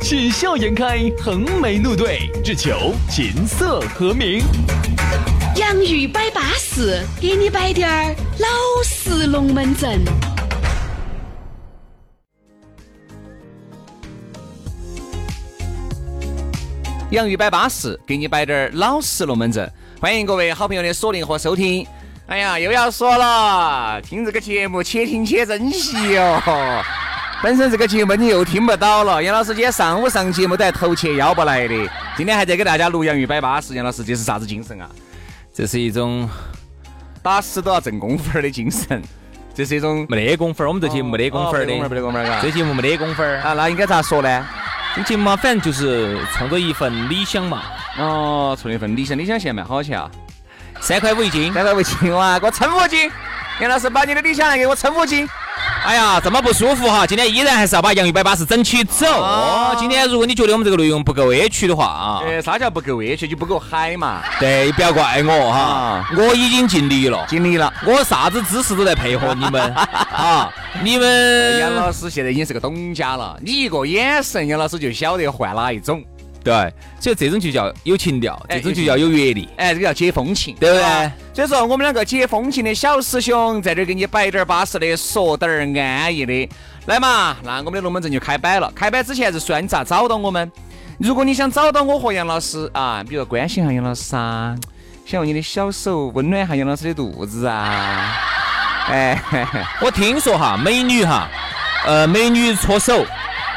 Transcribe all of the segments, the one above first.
喜笑颜开，横眉怒对，只求琴瑟和鸣。洋芋摆巴士，给你摆点儿老式龙门阵。洋芋摆巴士，给你摆点儿老实龙门阵。欢迎各位好朋友的锁定和收听。哎呀，又要说了，听这个节目且听且珍惜哟。本身这个节目你又听不到了。杨老师今天上午上节目都还头切腰不来的，今天还在给大家录洋芋摆巴士。杨老师这是啥子精神啊？这是一种打死都要挣工分的精神，这是一种没得工分儿，我们这节目没得工分儿的，没得工分儿，这节目没得工分儿啊。那应该咋说呢？这节目嘛，反正就是冲着一份理想嘛。哦，冲一份理想，理想现在卖好钱啊？三块五一斤，三块五一斤哇！给我称五斤。杨老师，把你的理想来给我称五斤。哎呀，这么不舒服哈！今天依然还是要把洋芋摆巴士整起走。哦，今天如果你觉得我们这个内容不够委屈的话啊，呃，啥叫不够委屈？就不够嗨嘛。对，不要怪我哈，我已经尽力了，尽力了，我啥子姿势都在配合你们 啊。你们杨老师现在已经是个董家了，你一个眼神，杨老师就晓得换哪一种。对，所以这种就叫有情调，这种就叫有阅历，哎，这个叫解风情，对不对？所以说我们两个解风情的小师兄在这儿给你摆点儿巴适的，说点儿安逸的，来嘛，那我们的龙门阵就开摆了。开摆之前是说你咋找到我们？如果你想找到我和杨老师啊，比如关心下杨老师啊，想用你的小手温暖下杨老师的肚子啊，哎，我听说哈，美女哈，呃，美女搓手。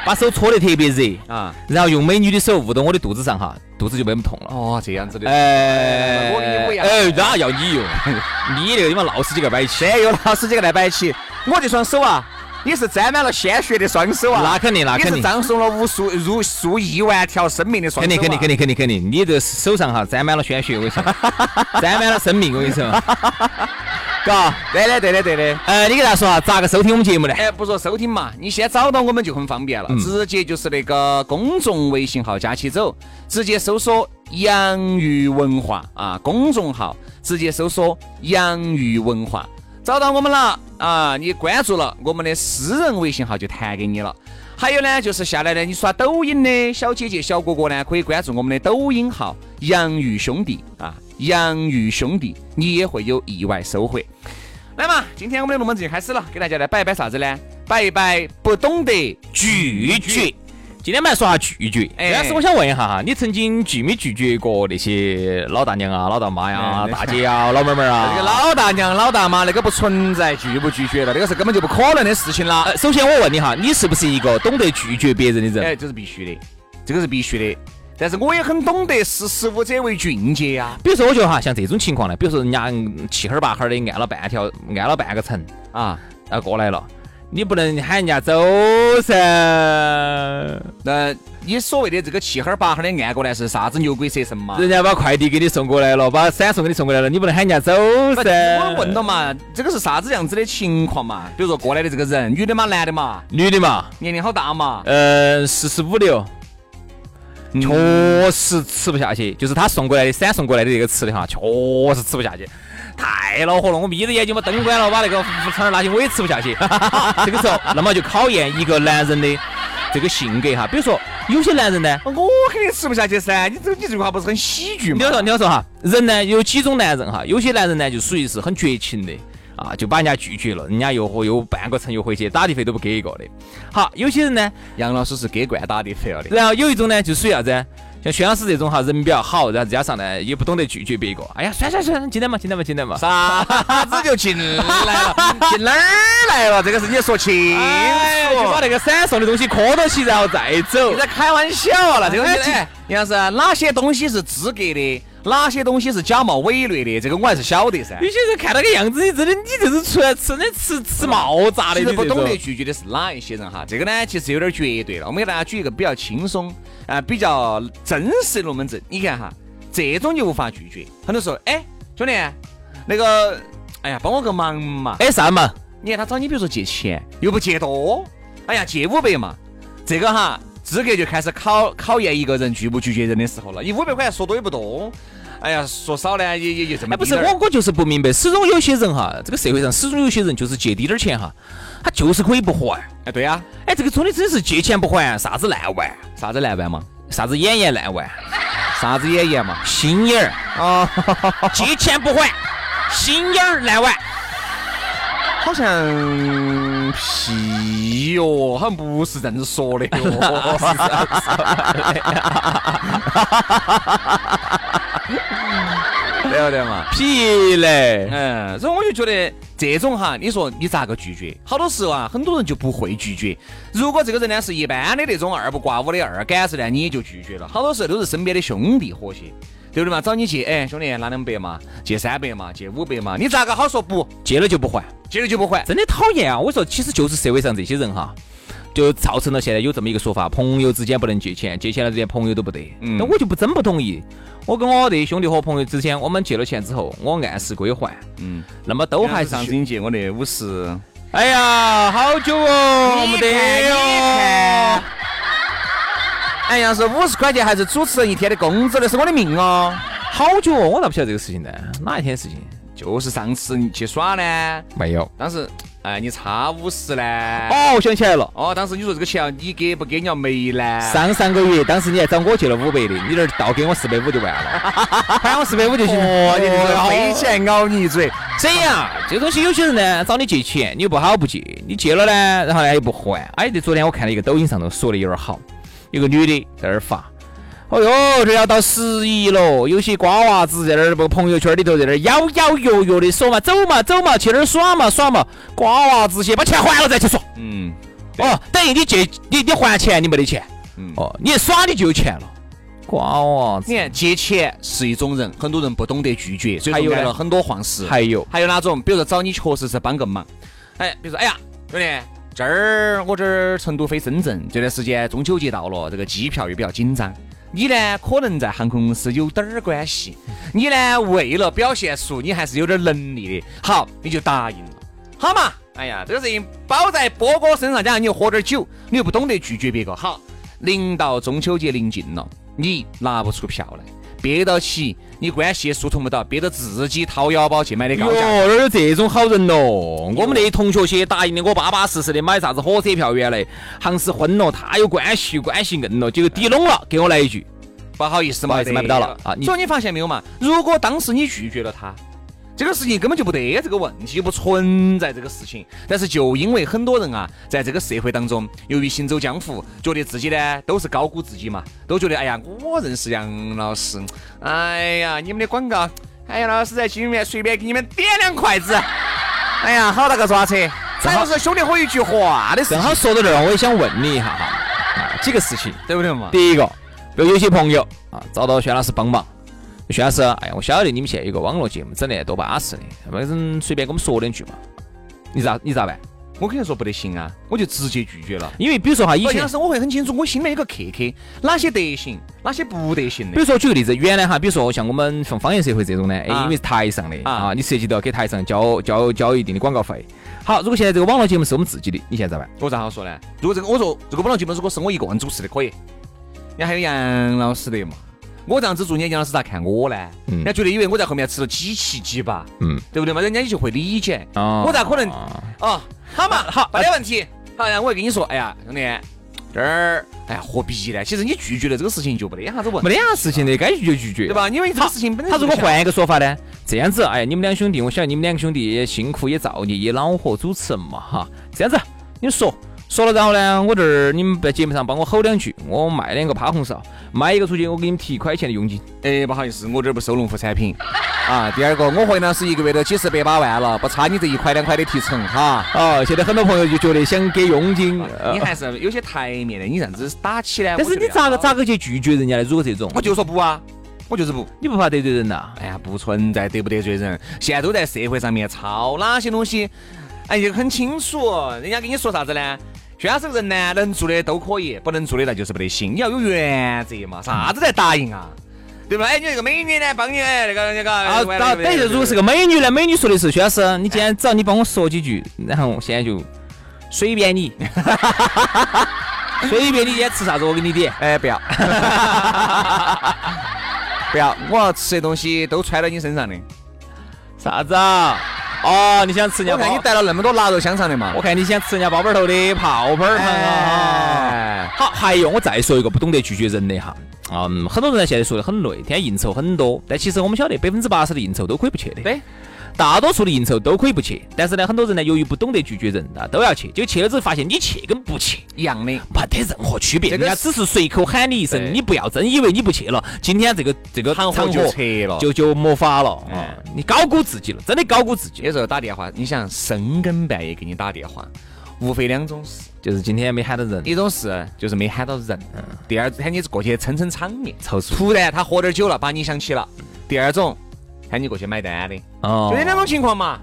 把手搓得特别热啊，然后用美女的手捂到我的肚子上哈，肚子就没那么痛了。哦，这样子的。哎，我跟你不一样。哎，哪要你用？你那个地方老使劲个摆起，有老使劲个来摆起。我这双手啊，也是沾满了鲜血的双手啊。那肯定，那肯定。是葬送了无数、如数亿万条生命的双手。肯定，肯定，肯定，肯定，肯定。你这手上哈沾满了鲜血，我跟你说，沾满了生命，我跟你说。嘎，对的，对的，对的。呃，你给大家说啊咋个收听我们节目呢？哎，不说收听嘛，你先找到我们就很方便了，直接就是那个公众微信号加起走，直接搜索“洋芋文化”啊，公众号直接搜索“洋芋文化”，找到我们了啊，你关注了我们的私人微信号就弹给你了。还有呢，就是下来呢，你刷抖音的小姐姐、小哥哥呢，可以关注我们的抖音号“洋芋兄弟”啊。洋芋兄弟，你也会有意外收获。来嘛，今天我们的龙门阵就开始了，给大家来摆一摆啥子呢？摆一摆不懂得拒绝。今天我们来说下拒绝。哎但是我想问一下哈，你曾经拒没拒绝过那些老大娘啊、老大妈呀、大姐啊、老妹妹啊？这个老大娘、老大妈那个不存在拒不拒绝了，那个是根本就不可能的事情啦。首先我问你哈，你是不是一个懂得拒绝别人的人？哎，这是必须的，这个是必须的。但是我也很懂得识时务者为俊杰呀。比如说，我觉得哈，像这种情况呢，比如说人家气哈儿巴哈儿的按了半条，按了半个层啊，要过来了，你不能喊人家走噻。那你所谓的这个气哈儿巴哈儿的按过来是啥子牛鬼蛇神嘛？人家把快递给你送过来了，把闪送给你送过来了，你不能喊人家走噻。我问了嘛，这个是啥子样子的情况嘛？比如说过来的这个人，女的嘛，男的嘛？女的嘛？年龄好大嘛？呃，四十五六。确实吃不下去，就是他送过来的闪送过来的这个吃的哈，确实吃不下去，太恼火了。我眯着眼睛把灯关了，把那个窗帘拉起，我也吃不下去。这个时候，那么就考验一个男人的这个性格哈。比如说，有些男人呢，我肯定吃不下去噻。你这你这句话不是很喜剧吗？你要说你要说哈，人呢有几种男人哈，有些男人呢就属于是很绝情的。啊，就把人家拒绝了，人家又和又半个城又回去，打的费都不给一个的。好，有些人呢，杨老师是给惯打的费了的。然后有一种呢，就属于啥子？像薛老师这种哈，人比较好，然后加上呢，也不懂得拒绝别个。哎呀，算算算，进来嘛，进来嘛，进来嘛。啥子就进来了？进哪儿来了？这个事你要说清楚。就把那个闪送的东西磕到起，然后再走。你在开玩笑了？这个东西，杨老师，哪些东西是资格的？哪些东西是假冒伪劣的，这个我还是晓得噻。有些人看那个样子，你真的你这是出来吃的吃吃冒炸的，其实不你这种懂得拒绝的是哪一些人哈？这个呢，其实有点绝对了。我们给大家举一个比较轻松啊、比较真实的龙门阵。你看哈，这种就无法拒绝。很多时候，哎，兄弟，那个，哎呀，帮我个忙嘛。哎啥嘛？你看他找你，比如说借钱，又不借多，哎呀，借五百嘛，这个哈资格就开始考考验一个人拒不拒绝人的时候了。你五百块钱说多也不多，哎呀，说少呢也也就这么哎，不是我，我就是不明白，始终有些人哈，这个社会上始终有些人就是借滴点儿钱哈，他就是可以不还。哎，对呀、哎，这个真的真是借钱不还，啥子烂玩，啥子烂玩嘛，啥子眼眼烂玩，啥子眼眼嘛，心眼儿。啊，借钱不还，心眼儿烂玩。好像屁哟，好像不是这样子说的哟。对 不对嘛？屁嘞！嗯，所以我就觉得这种哈，你说你咋个拒绝？好多时候啊，很多人就不会拒绝。如果这个人呢是一般的那种二不挂五的二杆子呢，你也就拒绝了。好多时候都是身边的兄弟和谐，对不对嘛？找你借，哎，兄弟拿两百嘛，借三百嘛，借五百嘛，你咋个好说不？借了就不还，借了就不还。真的讨厌啊！我说，其实就是社会上这些人哈，就造成了现在有这么一个说法：朋友之间不能借钱，借钱了连朋友都不得。嗯那我就不真不同意。我跟我的兄弟和朋友之间，我们借了钱之后，我按时归还，嗯，那么都还是上次你借我的五十，哎呀，好久哦，没得哟。哎呀，是五十块钱还是主持人一天的工资？那是我的命哦。好久哦，我咋不晓得这个事情呢？哪一天的事情？就是上次你去耍呢，没有。当时哎你差五十呢。哦，我想起来了。哦，当时你说这个钱要你给不给你要没呢？上上个月，当时你还找我借了五百的，你那儿倒给我四百五就完了，还我四百五就行。哦，你这个哦飞起来咬你一嘴。这样？这个东西有些人呢找你借钱，你又不好不借，你借了呢，然后呢又不还。哎，这昨天我看了一个抖音上头说的有点好，有个女的在那儿发。哦哟，这要到十一了，有些瓜娃子在那儿不朋友圈里头在那儿摇摇跃跃的说嘛，走嘛走嘛，去那儿耍嘛耍嘛。瓜娃子些把钱还了再去耍。嗯，哦，等于你借你你还钱你没得钱，嗯哦，你一耍你就有钱了。瓜娃子你，看借钱是一种人，很多人不懂得拒绝，所以还有呢说挨了很多晃事。还有还有哪种？比如说找你确实是帮个忙，哎，比如说哎呀，兄弟，这儿我这儿成都飞深圳，这段时间中秋节到了，这个机票又比较紧张。你呢，可能在航空公司有点儿关系，你呢为了表现出你还是有点能力的，好，你就答应了，好嘛？哎呀，这个事情包在波哥身上，加上你又喝点酒，你又不懂得拒绝别个，好，临到中秋节临近了，你拿不出票来，憋到起，你关系也疏通不到，憋到自己掏腰包去买的高哟，价。哪有这种好人咯？我们那同学些答应的我巴巴适适的买啥子火车票，原来行是混了，他有关系，关系硬了，结果抵拢了，给我来一句，不好意思嘛，不好意思买不到了啊你所以你发现没有嘛？如果当时你拒绝了他，这个事情根本就不得这个问题，就不存在这个事情。但是就因为很多人啊，在这个社会当中，由于行走江湖，觉得自己呢都是高估自己嘛，都觉得哎呀，我认识杨老师，哎呀，你们的广告，哎呀，老师在心里面随便给你们点两筷子，哎呀，好大个抓扯，正好还不是兄弟伙一句话的事，正好说到这儿，我也想问你一下哈，啊，几个事情。对不对嘛？第一个，比如有些朋友啊找到轩老师帮忙，轩老师，哎呀，我晓得你们现在有个网络节目整得多巴适的，反正随便给我们说两句嘛，你咋你咋办？我肯定说不得行啊，我就直接拒绝了。因为比如说哈，以前以前是我会很清楚，我心里面有个克克，哪些得行，哪些不得行的。比如说举个例子，原来哈，比如说像我们像方言社会这种呢，哎，啊因为是台上的啊啊，你涉及到给台上交交交一定的广告费。好，如果现在这个网络节目是我们自己的，你现在咋办？我咋好说呢？如果这个我说这个网络节目如果是我一个人主持的，可以。你还有杨老师的嘛，我这样子做，人家杨老师咋看我呢？嗯人家觉得以为我在后面吃了几七几八，嗯，对不对嘛？人家就会理解。啊我咋可能啊哦，好嘛，好，没得问题。好，然后我会跟你说，哎呀，兄弟，这儿，哎呀，何必呢？其实你拒绝了这个事情就没得啥子问，没得啥事情的，该拒就拒绝，对？吧？因为这个事情本身他如果换一个说法呢？这样子，哎呀，你们两兄弟，我晓得你们两个兄弟也辛苦，也造孽，也恼火主持人嘛，哈。这样子，你说说了，然后呢，我这儿你们在节目上帮我吼两句，我卖两个趴红苕，卖一个出去，我给你们提一块钱的佣金。哎，不好意思，我这儿不收农副产品 啊。第二个，我和杨老师一个月都几十百把万了，不差你这一块两块的提成哈。哦，现在很多朋友就觉得想给佣金，呃你还是有些台面的，你这样子打起来。但是你咋个咋个去拒绝人家呢？如果这种，我就说不啊，我就是不。你不怕得罪人呐？哎呀，不存在得不得罪人，现在都在社会上面抄哪些东西，哎，就很清楚。人家跟你说啥子呢？轩老师人呢，能做的都可以，不能做的那就是不得行。你要有原则嘛，啥子在答应啊？对吧？哎，你那个美女呢，帮你哎，那个那个啊，等等于如果是个美女呢，美女说的是薛老师，你今天只要你帮我说几句，然后现在就随便你，随便你今天吃啥子，我给你点。哎，不要，不要，我要吃的东西都揣到你身上的。啥子啊？哦，你想吃人家？我看你带了那么多腊肉香肠的嘛。我看你想吃人家包包头的泡泡糖啊。好，还有我再说一个不懂得拒绝人的哈。嗯，很多人现在说的很累，天天应酬很多，但其实我们晓得百分之八十的应酬都可以不去的。对。大多数的应酬都可以不去，但是呢，很多人呢，由于不懂得拒绝人啊，都要去。就去了之后，发现你去跟不去一样的，没得任何区别。人家只是随口喊你一声，你不要真以为你不去了，今天这个这个场合就撤了，就就没法了。啊，你高估自己了，真的高估自己。有时候打电话，你想深更半夜给你打电话，无非两种事，就是今天没喊到人；一种事就是没喊到人；第二喊你过去撑撑场面，凑数。突然他喝点酒了，把你想起了。第二种。喊你过去买单的，哦，就这两种情况嘛，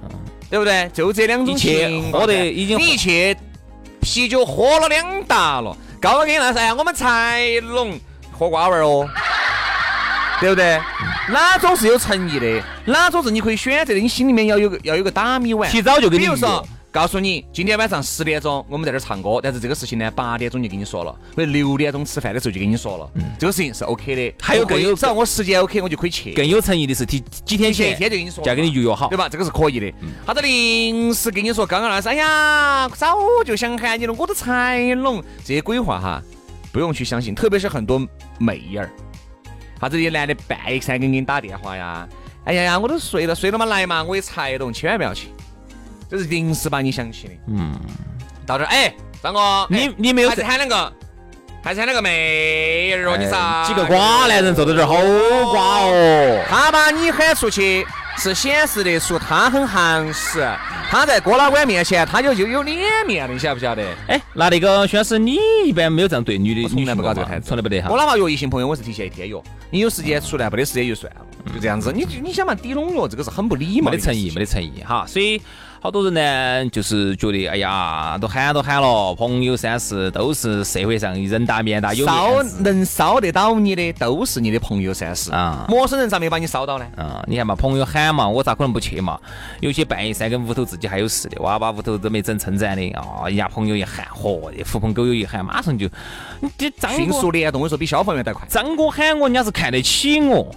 对不对？就这两种情况。喝得已经，你一去啤酒喝了两打了，高高给你那是哎呀，我们才龙喝瓜娃儿哦，对不对？哪种是有诚意的？哪种是你可以选择的？你心里面要有个要有个打米碗，提早就给你说。告诉你，今天晚上十点钟我们在这儿唱歌，但是这个事情呢，八点钟就跟你说了，或者六点钟吃饭的时候就跟你说了，这个事情是 OK 的。还有更有，只要我时间 OK，我就可以去。更有诚意的是提几天前，一天就跟你说，就要跟你预约好，对吧？这个是可以的。他的临时跟你说，刚刚那是，哎呀，早就想喊你了，我都才拢这些鬼话哈，不用去相信。特别是很多妹儿，啥子些男的半夜三更给你打电话呀，哎呀呀，我都睡了，睡了嘛来嘛，我也才懂，千万不要去。这是临时把你想起的，嗯，到这儿，哎，张哥，你你没有还是喊两个，还是喊两个妹儿哦，你啥？几个瓜男人坐在这儿，好瓜哦。他把你喊出去，是显示的出他很行实，他在郭老倌面前，他就就有脸面的，你晓不晓得？哎，那那个徐老师，你一般没有这样对女的，从来不搞这个态，从来不得哈。我哪怕约异性朋友，我是提前一天约，你有时间出来，没得时间就算了，就这样子。你你想嘛，抵拢约，这个是很不礼貌，没得诚意，没得诚意哈，所以。好多人呢，就是觉得，哎呀，都喊都喊了，朋友三四都是社会上人大面大有烧能烧得到你的，都是你的朋友三四啊。陌生人咋没把你烧到呢？啊，你看嘛，朋友喊嘛，我咋可能不去嘛？有些半夜三更屋头自己还有事的，哇，把屋头都没整称赞的啊，人家朋友一喊，嚯，狐朋狗友一喊，马上就，你迅速联动，我说比消防员都快。张哥喊我，人家是看得起我，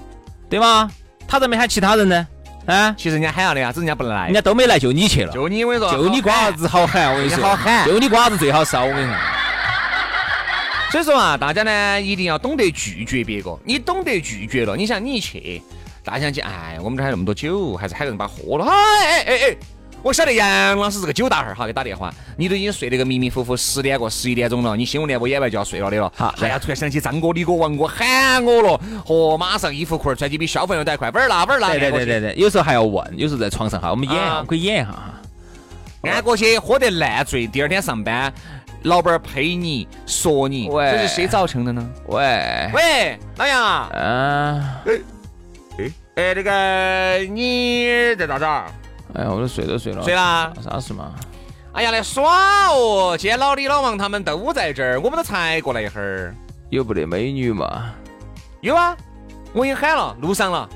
对吧？他咋没喊其他人呢？啊，其实人家喊了的呀，只是人家不来，人家都没来，就你去了。就你，我跟你说，就你瓜子好喊，我跟你说，好喊，就你瓜子最好烧，我跟你说。所以说啊，大家呢一定要懂得拒绝别个。你懂得拒绝了，你想你一去，大家想起，哎，我们这还那么多酒，还是喊个人把喝了，哎哎哎哎。我晓得杨老师是个酒大汉儿哈，给打电话，你都已经睡得个迷迷糊糊，十点过十一点钟了，你新闻联播演完就要睡了的了。好，哎呀，突然想起张哥、李哥、王哥喊我了，嚯，马上衣服裤儿穿起比消防员都还快，玩儿啦玩儿啦。对对对对，有时候还要问，有时候在床上哈，我们演，可以演一下哈。按过去喝得烂醉，第二天上班，老板儿呸你说你，这是谁造成的呢？喂喂，老杨，嗯，哎哎哎，那个你在咋子？哎呀，我都睡都睡了，睡啦？啥事嘛？哎呀，来耍哦！今天老李、老王他们都在这儿，我们都才过来一会儿。有不得美女嘛？有啊，我已经喊了，路上了。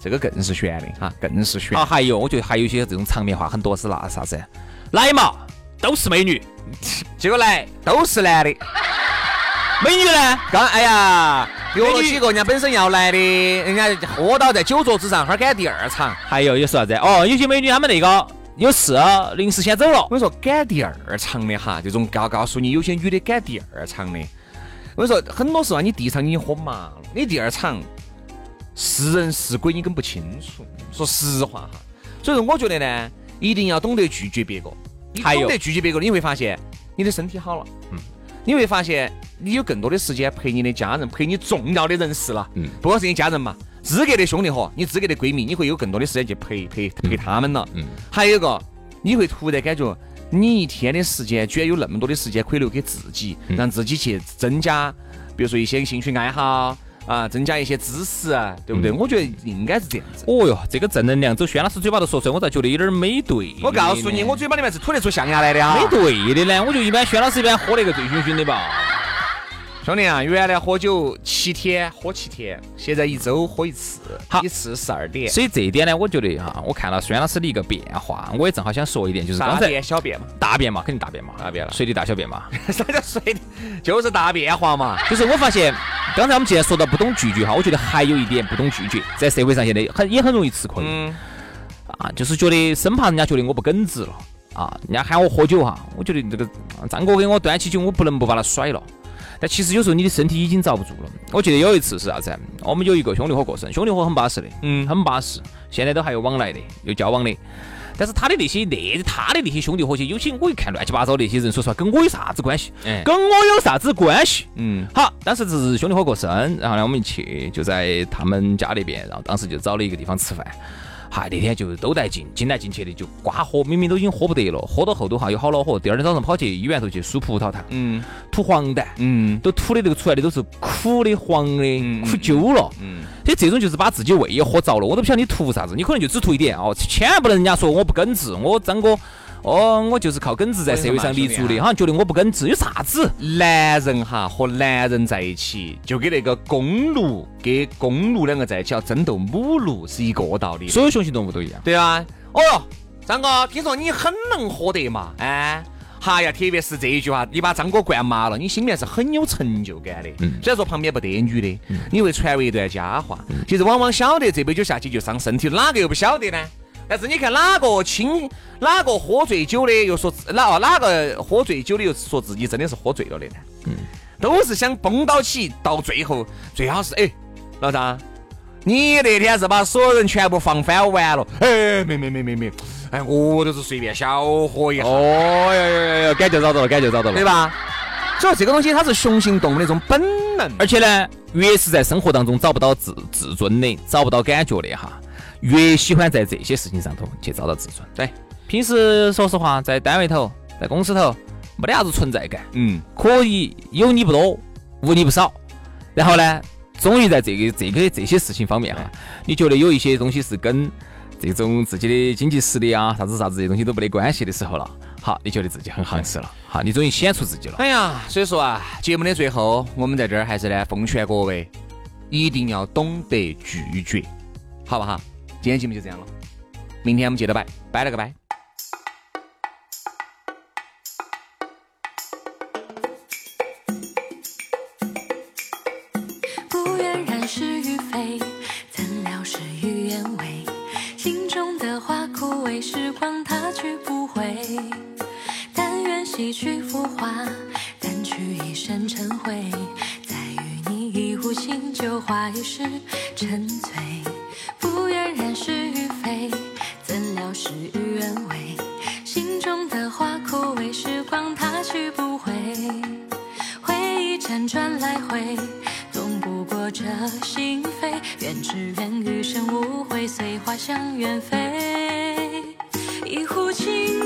这个更是悬的哈，更是悬。啊，还有，我觉得还有一些这种场面话很多是那啥子？来嘛，都是美女，结果来都是男的。美女呢？刚哎呀。有几个人家本身要来的，人家喝倒在酒桌之上，哈儿赶第二场。还有有说啥子？哦，有些美女她们那个有事，临时先走了。我跟你说，赶第二场的哈，这种告告诉你，有些女的赶第二场的。我跟你说，很多时候你第一场已经喝麻了，你第二场是人是鬼你更不清楚。说实话哈，所以说我觉得呢，一定要懂得拒绝别个。你懂得拒绝别个，你会发现你的身体好了。嗯。你会发现，你有更多的时间陪你的家人，陪你重要的人士了。嗯，不光是你家人嘛，资格的兄弟伙，你资格的闺蜜，你会有更多的时间去陪陪陪他们了。嗯，还有一个，你会突然感觉，你一天的时间居然有那么多的时间可以留给自己，让自己去增加，比如说一些兴趣爱好，啊，增加一些知识啊，对不对？我觉得应该是这样子。哦哟，这个正能量走轩老师嘴巴头说出来，我咋觉得有点没对？我告诉你，我嘴巴里面是吐得出象牙来的啊。没对的呢，我就一般轩老师一般喝那个醉醺醺的吧。兄弟啊，原来喝酒七天喝七天，现在一周喝一次，好一次十二点。所以这一点呢，我觉得哈，我看了孙老师的一个变化，我也正好想说一点，就是刚大才便小便嘛，大便嘛，肯定大便嘛，大便了随地大小便嘛。啥叫随的？就是大变化嘛。就是我发现，刚才我们既然说到不懂拒绝哈，我觉得还有一点不懂拒绝，在社会上现在很也很容易吃亏。嗯，啊，就是觉得生怕人家觉得我不耿直了啊，人家喊我喝酒哈，我觉得这个啊张哥给我端起酒，我不能不把他甩了。但其实有时候你的身体已经遭不住了。我记得有一次是啥子啊？我们有一个兄弟伙过生，兄弟伙很巴适的，嗯很巴适，现在都还有往来的，有交往的。但是他的那些那他的那些兄弟伙些，有些我一看乱七八糟那些人，说实话跟我有啥子关系？哎跟我有啥子关系？嗯，好，当时只是兄弟伙过生，然后呢，我们一去就在他们家那边，然后当时就找了一个地方吃饭。嗨，那天就都带劲，进来进去的就瓜喝，明明都已经喝不得了，喝到后头哈有好恼火，第二天早上跑去医院头去输葡萄糖，嗯吐黄疸，嗯都吐的这个出来的都是苦的、黄的、嗯苦揪了。嗯，所以这种就是把自己胃也喝着了，我都不晓得你图啥子，你可能就只图一点哦，千万不能人家说我不耿直，我张哥，哦，我就是靠耿直在社会上立足的，好像觉得我不耿直，有啥子？男人哈和男人在一起，就跟那个公鹿跟公鹿两个在一起要争斗母鹿是一个道理。所有雄性动物都一样。对啊，哦哟，张哥，听说你很能喝得嘛？哎，哈呀，特别是这一句话，你把张哥灌麻了，你心里面是很有成就感的。嗯虽然说旁边不得女的，你会传为一段佳话。其实往往晓得这杯酒下去就伤身体，哪个又不晓得呢？但是你看哪个清，哪个喝醉酒的又说自哪哪个喝醉酒的又说自己真的是喝醉了的呢？嗯，都是想崩到起，到最后最好是哎，老张，你那天是把所有人全部放翻完了？哎，没没没没没，哎，我都是随便小喝一下，哦哟哟哟哟，感觉找到了，感觉找到了，对？吧？所以这个东西它是雄性动物的一种本能，而且呢，越是在生活当中找不到自自尊的，找不到感觉的哈，越喜欢在这些事情上头去找到自尊。对，平时说实话，在单位头，在公司头，没得啥子存在感，嗯，可以有你不多，无你不少。然后呢，终于在这个这个这些事情方面哈，你觉得有一些东西是跟这种自己的经济实力啊，啥子啥子这些东西都没得关系的时候了，好，你觉得自己很行实了，好，你终于显出自己了。哎呀，所以说啊，节目的最后，我们在这儿还是呢奉劝各位，一定要懂得拒绝，好不好？今天节目就这样了，明天我们接着拜，拜了个拜。为，时光它去不回。但愿洗去浮华，掸去一身尘灰，再与你一壶清酒，话一世沉醉。不愿染是与非，怎料事与愿违。心中的花枯萎，时光它去不回。回忆辗转来回，动不过这心扉。愿只愿余生无悔，随花香远飞。一壶清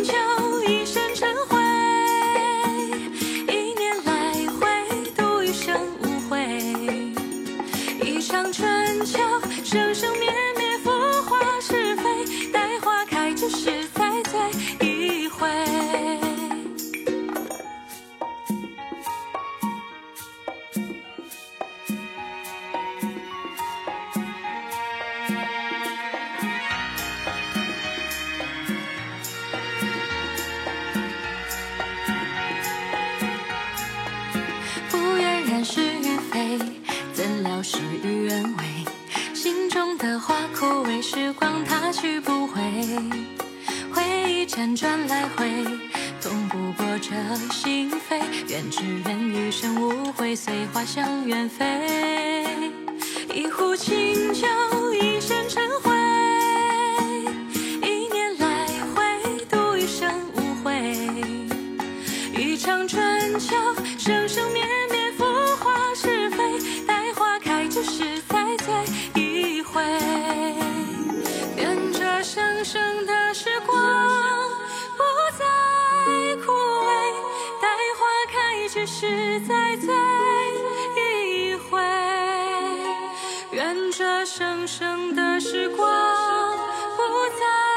辗转来回，痛不过这心扉。愿只愿余生无悔，随花香远飞。一壶清酒，一身尘愿这生生的时光不再